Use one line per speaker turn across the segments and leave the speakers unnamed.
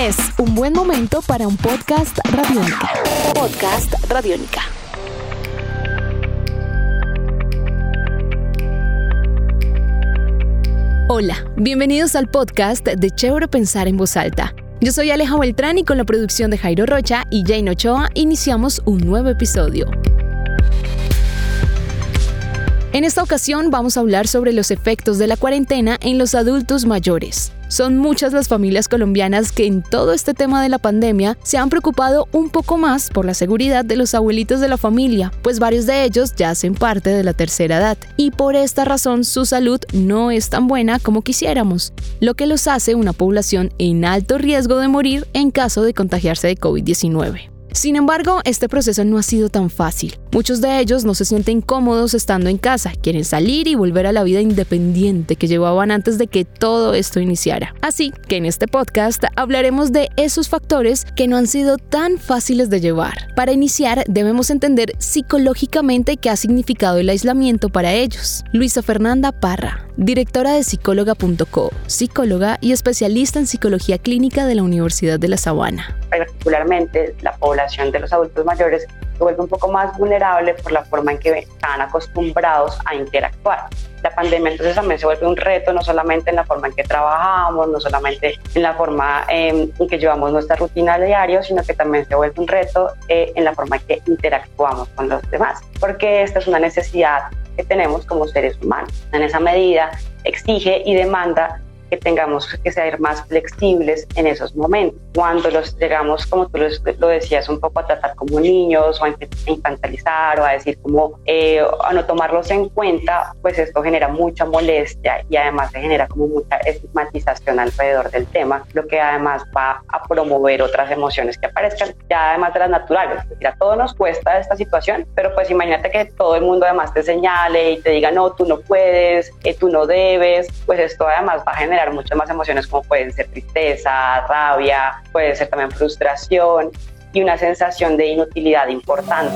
Es un buen momento para un podcast radiónica. Podcast radiónica. Hola, bienvenidos al podcast de Chévere Pensar en Voz Alta. Yo soy Aleja Beltrán y con la producción de Jairo Rocha y Jane Ochoa iniciamos un nuevo episodio. En esta ocasión vamos a hablar sobre los efectos de la cuarentena en los adultos mayores. Son muchas las familias colombianas que en todo este tema de la pandemia se han preocupado un poco más por la seguridad de los abuelitos de la familia, pues varios de ellos ya hacen parte de la tercera edad y por esta razón su salud no es tan buena como quisiéramos, lo que los hace una población en alto riesgo de morir en caso de contagiarse de COVID-19. Sin embargo, este proceso no ha sido tan fácil. Muchos de ellos no se sienten cómodos estando en casa, quieren salir y volver a la vida independiente que llevaban antes de que todo esto iniciara. Así que en este podcast hablaremos de esos factores que no han sido tan fáciles de llevar. Para iniciar, debemos entender psicológicamente qué ha significado el aislamiento para ellos. Luisa Fernanda Parra, directora de psicóloga.co, psicóloga y especialista en psicología clínica de la Universidad de La Sabana.
Particularmente la población de los adultos mayores se vuelve un poco más vulnerable por la forma en que están acostumbrados a interactuar. La pandemia entonces también se vuelve un reto, no solamente en la forma en que trabajamos, no solamente en la forma em, en que llevamos nuestra rutina diaria, sino que también se vuelve un reto eh, en la forma en que interactuamos con los demás, porque esta es una necesidad que tenemos como seres humanos. En esa medida exige y demanda que tengamos que ser más flexibles en esos momentos. Cuando los llegamos, como tú lo decías, un poco a tratar como niños o a infantilizar o a decir como eh, a no tomarlos en cuenta, pues esto genera mucha molestia y además se genera como mucha estigmatización alrededor del tema, lo que además va a promover otras emociones que aparezcan ya además de las naturales. Es decir, a todos nos cuesta esta situación, pero pues imagínate que todo el mundo además te señale y te diga, no, tú no puedes, eh, tú no debes, pues esto además va a generar muchas más emociones como pueden ser tristeza, rabia, puede ser también frustración y una sensación de inutilidad importante.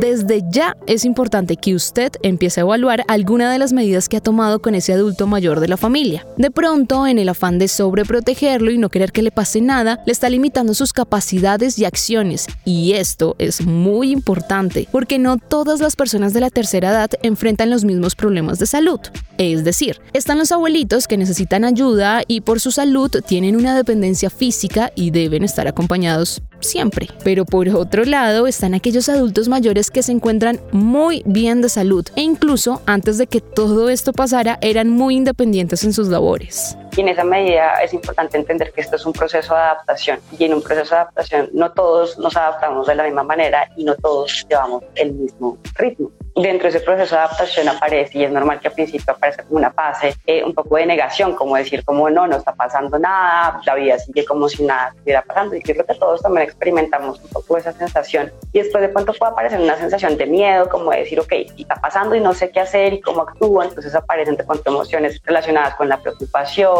Desde ya es importante que usted empiece a evaluar alguna de las medidas que ha tomado con ese adulto mayor de la familia. De pronto, en el afán de sobreprotegerlo y no querer que le pase nada, le está limitando sus capacidades y acciones. Y esto es muy importante, porque no todas las personas de la tercera edad enfrentan los mismos problemas de salud. Es decir, están los abuelitos que necesitan ayuda y por su salud tienen una dependencia física y deben estar acompañados siempre. Pero por otro lado están aquellos adultos mayores que se encuentran muy bien de salud e incluso antes de que todo esto pasara eran muy independientes en sus labores.
Y en esa medida es importante entender que esto es un proceso de adaptación y en un proceso de adaptación no todos nos adaptamos de la misma manera y no todos llevamos el mismo ritmo dentro de ese proceso de adaptación aparece, y es normal que al principio aparezca como una fase, eh, un poco de negación, como decir, como no, no está pasando nada, la vida sigue como si nada estuviera pasando. Y creo que todos también experimentamos un poco esa sensación. Y después de pronto puede aparecer una sensación de miedo, como de decir, ok, está pasando y no sé qué hacer y cómo actúo. Entonces aparecen de pronto emociones relacionadas con la preocupación,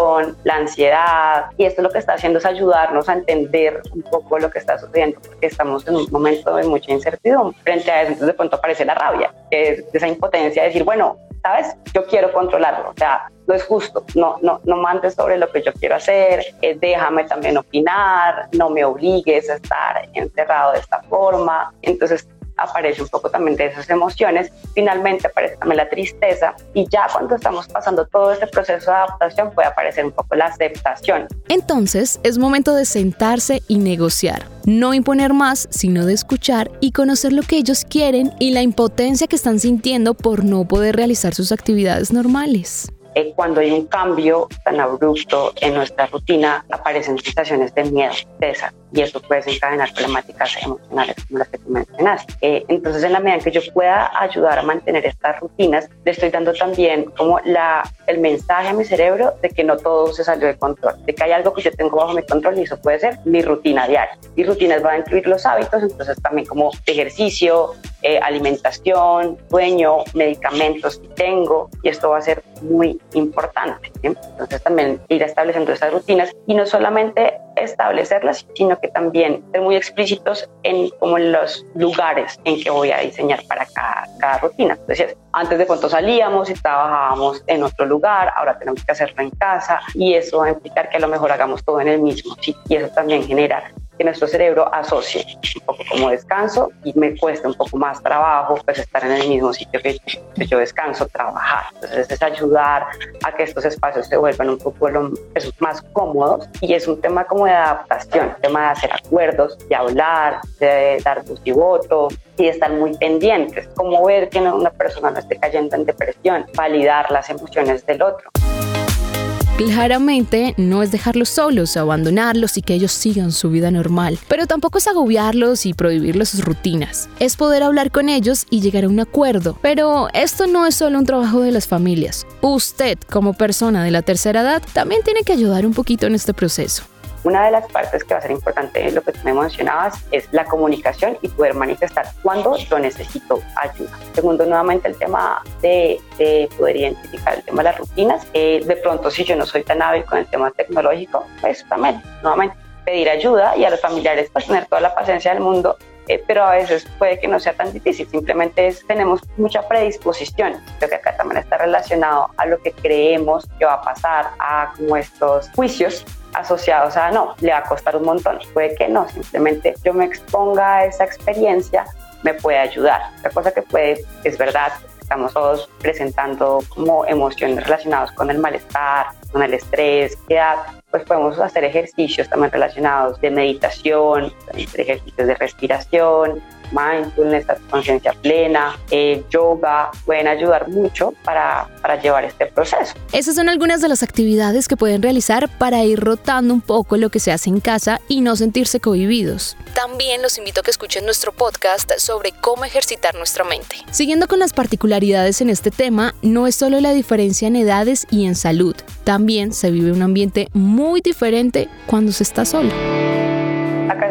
la ansiedad. Y esto lo que está haciendo es ayudarnos a entender un poco lo que está sucediendo, porque estamos en un momento de mucha incertidumbre. Frente a eso, de pronto aparece la rabia de esa impotencia de decir, bueno, ¿sabes? Yo quiero controlarlo, o sea, no es justo, no, no, no mandes sobre lo que yo quiero hacer, eh, déjame también opinar, no me obligues a estar encerrado de esta forma. Entonces, aparece un poco también de esas emociones, finalmente aparece también la tristeza y ya cuando estamos pasando todo este proceso de adaptación puede aparecer un poco la aceptación.
Entonces es momento de sentarse y negociar, no imponer más, sino de escuchar y conocer lo que ellos quieren y la impotencia que están sintiendo por no poder realizar sus actividades normales.
Eh, cuando hay un cambio tan abrupto en nuestra rutina, aparecen sensaciones de miedo, de y eso puede desencadenar problemáticas emocionales como las que tú mencionaste. Eh, entonces, en la medida en que yo pueda ayudar a mantener estas rutinas, le estoy dando también como la, el mensaje a mi cerebro de que no todo se salió de control, de que hay algo que yo tengo bajo mi control y eso puede ser mi rutina diaria. Mi rutina va a incluir los hábitos, entonces también como ejercicio, eh, alimentación, sueño, medicamentos que tengo, y esto va a ser muy importante. Entonces también ir estableciendo estas rutinas y no solamente establecerlas, sino que también ser muy explícitos en como los lugares en que voy a diseñar para cada, cada rutina. Entonces, antes de pronto salíamos y trabajábamos en otro lugar, ahora tenemos que hacerlo en casa y eso va a implicar que a lo mejor hagamos todo en el mismo sitio y eso también genera que nuestro cerebro asocie un poco como descanso y me cuesta un poco más trabajo pues estar en el mismo sitio que, yo descanso, trabajar. Entonces es ayudar a que estos espacios se vuelvan un poco pues, más cómodos y es un tema como de adaptación, un tema de hacer acuerdos, de hablar, de dar voz y voto y estar muy pendientes, como ver que una persona no esté cayendo en depresión, validar las emociones del otro.
Claramente no es dejarlos solos, abandonarlos y que ellos sigan su vida normal, pero tampoco es agobiarlos y prohibirles sus rutinas. Es poder hablar con ellos y llegar a un acuerdo. Pero esto no es solo un trabajo de las familias. Usted, como persona de la tercera edad, también tiene que ayudar un poquito en este proceso.
Una de las partes que va a ser importante, lo que tú me mencionabas, es la comunicación y poder manifestar cuando yo necesito ayuda. Segundo, nuevamente el tema de, poder identificar el tema de las rutinas. Eh, de pronto, si yo no soy tan hábil con el tema tecnológico, pues también, nuevamente, pedir ayuda y a los familiares pues tener toda la paciencia del mundo eh, pero a veces puede que no sea tan difícil, simplemente tenemos mucha predisposición. Creo que acá también está relacionado a lo que creemos que va a pasar, a como estos juicios asociados a no, le va a costar un montón. Puede que no, simplemente yo me exponga a esa experiencia, me puede ayudar. Otra cosa que puede, es verdad, estamos todos presentando como emociones relacionadas con el malestar, con el estrés, edad, pues podemos hacer ejercicios también relacionados de meditación, ejercicios de respiración, mindfulness, conciencia plena, eh, yoga, pueden ayudar mucho para, para llevar este proceso.
Esas son algunas de las actividades que pueden realizar para ir rotando un poco lo que se hace en casa y no sentirse cohibidos. También los invito a que escuchen nuestro podcast sobre cómo ejercitar nuestra mente. Siguiendo con las particularidades en este tema, no es solo la diferencia en edades y en salud, también se vive un ambiente muy diferente cuando se está solo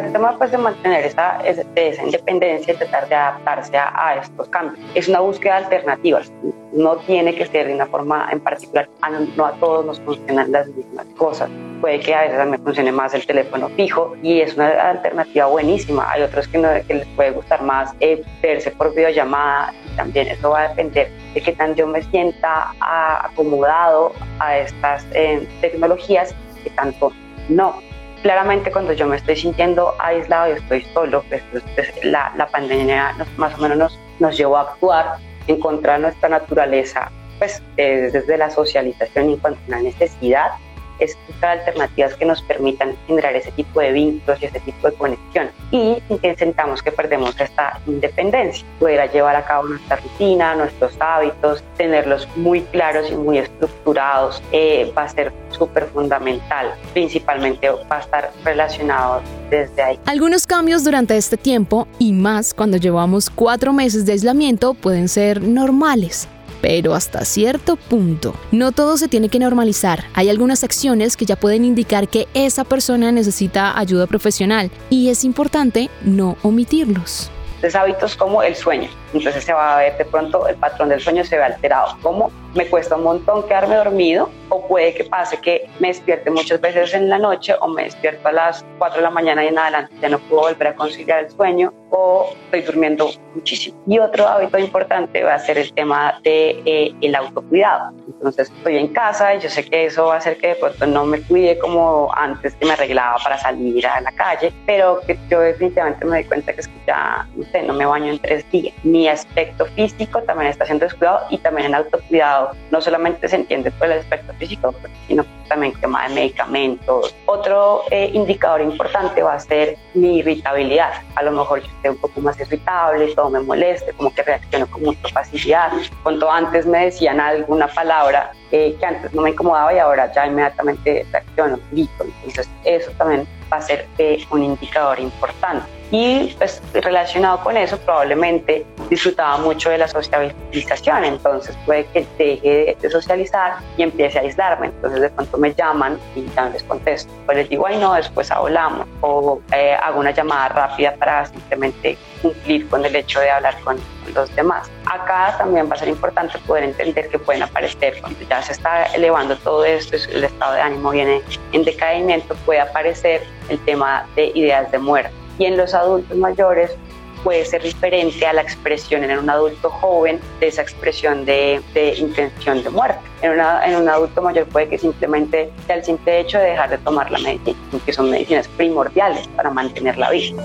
el tema pues, de mantener esa, esa independencia y tratar de adaptarse a, estos cambios. Es una búsqueda de alternativas. No tiene que ser de una forma en particular. no a todos nos funcionan las mismas cosas. Puede que a veces a mí funcione más el teléfono fijo y es una alternativa buenísima. Hay otros que, no, que les puede gustar más eh, verse por videollamada y también eso va a depender de qué tan yo me sienta acomodado a estas eh, tecnologías que tanto no claramente cuando yo me estoy sintiendo aislado y estoy solo, pues, pues, pues la, la, pandemia más o menos nos, nos llevó a actuar en contra de nuestra naturaleza, pues eh, desde la socialización en cuanto a una necesidad es buscar alternativas que nos permitan generar ese tipo de vínculos y ese tipo de conexión. Y que sentamos que perdemos esta independencia, poder llevar a cabo nuestra rutina, nuestros hábitos, tenerlos muy claros y muy estructurados, eh, va a ser súper fundamental. Principalmente va a estar relacionado desde ahí.
Algunos cambios durante este tiempo y más cuando llevamos cuatro meses de aislamiento pueden ser normales pero hasta cierto punto. No todo se tiene que normalizar. Hay algunas acciones que ya pueden indicar que esa persona necesita ayuda profesional y es importante no omitirlos.
Entonces hábitos como el sueño. Entonces se va a ver de pronto el patrón del sueño se ve alterado. Como me cuesta un montón quedarme dormido o puede que pase que me despierte muchas veces en la noche o me despierto a las 4 de la mañana y en adelante ya no puedo volver a conciliar el sueño o estoy durmiendo muchísimo. Y otro hábito importante va a ser el tema de eh, el autocuidado. Entonces estoy en casa y yo sé que eso va a hacer que de pronto no me cuide como antes que me arreglaba para salir a la calle, pero que yo definitivamente me doy cuenta que es que ya no sé, no me baño en tres días. Mi aspecto físico también está siendo descuidado y también en autocuidado no solamente se entiende por el aspecto físico, sino también tema de medicamentos. Otro eh, indicador importante va a ser mi irritabilidad. A lo mejor yo estoy un poco más irritable, todo me moleste, como que reacciono con mucha facilidad. Cuanto antes me decían alguna palabra eh, que antes no me incomodaba y ahora ya inmediatamente reacciono, grito. Entonces eso también va a ser eh, un indicador importante. Y pues relacionado con eso, probablemente disfrutaba mucho de la socialización, entonces puede que deje de socializar y empiece a aislarme. Entonces de pronto me llaman y ya no les contesto. Pues les digo, ay no, después hablamos. O eh, hago una llamada rápida para simplemente cumplir con el hecho de hablar con los demás. Acá también va a ser importante poder entender que pueden aparecer cuando ya se está elevando todo esto, el estado de ánimo viene en decaimiento, puede aparecer el tema de ideas de muerte. Y en los adultos mayores puede ser diferente a la expresión en un adulto joven de esa expresión de, intención de muerte. En, en, un adulto mayor puede que simplemente sea el simple hecho de dejar de tomar la medicina, que son medicinas primordiales para mantener la vida.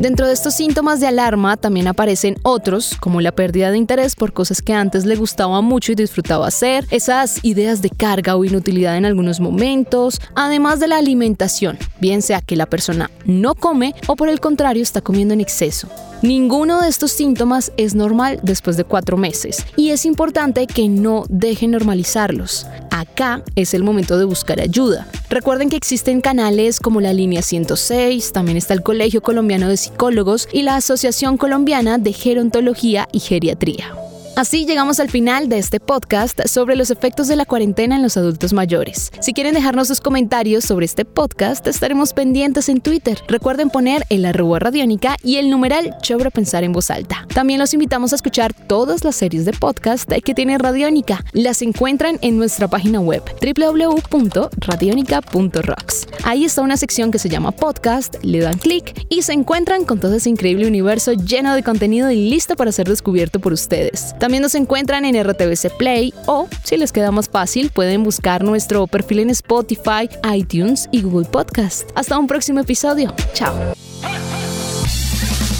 Dentro de estos síntomas de alarma también aparecen otros, como la pérdida de interés por cosas que antes le gustaba mucho y disfrutaba hacer, esas ideas de carga o inutilidad en algunos momentos, además de la alimentación, bien sea que la persona no come o por el contrario está comiendo en exceso. Ninguno de estos síntomas es normal después de cuatro meses y es importante que no dejen normalizarlos. Acá es el momento de buscar ayuda. Recuerden que existen canales como la línea 106, también está el Colegio Colombiano de Psicólogos y la Asociación Colombiana de Gerontología y Geriatría. Así llegamos al final de este podcast sobre los efectos de la cuarentena en los adultos mayores. Si quieren dejarnos sus comentarios sobre este podcast, estaremos pendientes en Twitter. Recuerden poner el arroba radiónica y el numeral Chobra Pensar en Voz Alta. También los invitamos a escuchar todas las series de podcast que tiene Radiónica. Las encuentran en nuestra página web www.radionica.rocks. Ahí está una sección que se llama podcast, le dan clic y se encuentran con todo ese increíble universo lleno de contenido y listo para ser descubierto por ustedes. Nos encuentran en RTVC Play o, si les queda más fácil, pueden buscar nuestro perfil en Spotify, iTunes y Google Podcast. Hasta un próximo episodio. Chao.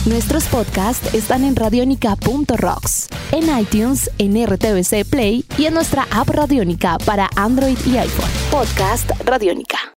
Nuestros podcasts están en radionica.rocks, en iTunes, en RTVC Play y en nuestra app Radionica para Android y iPhone. Podcast Radionica.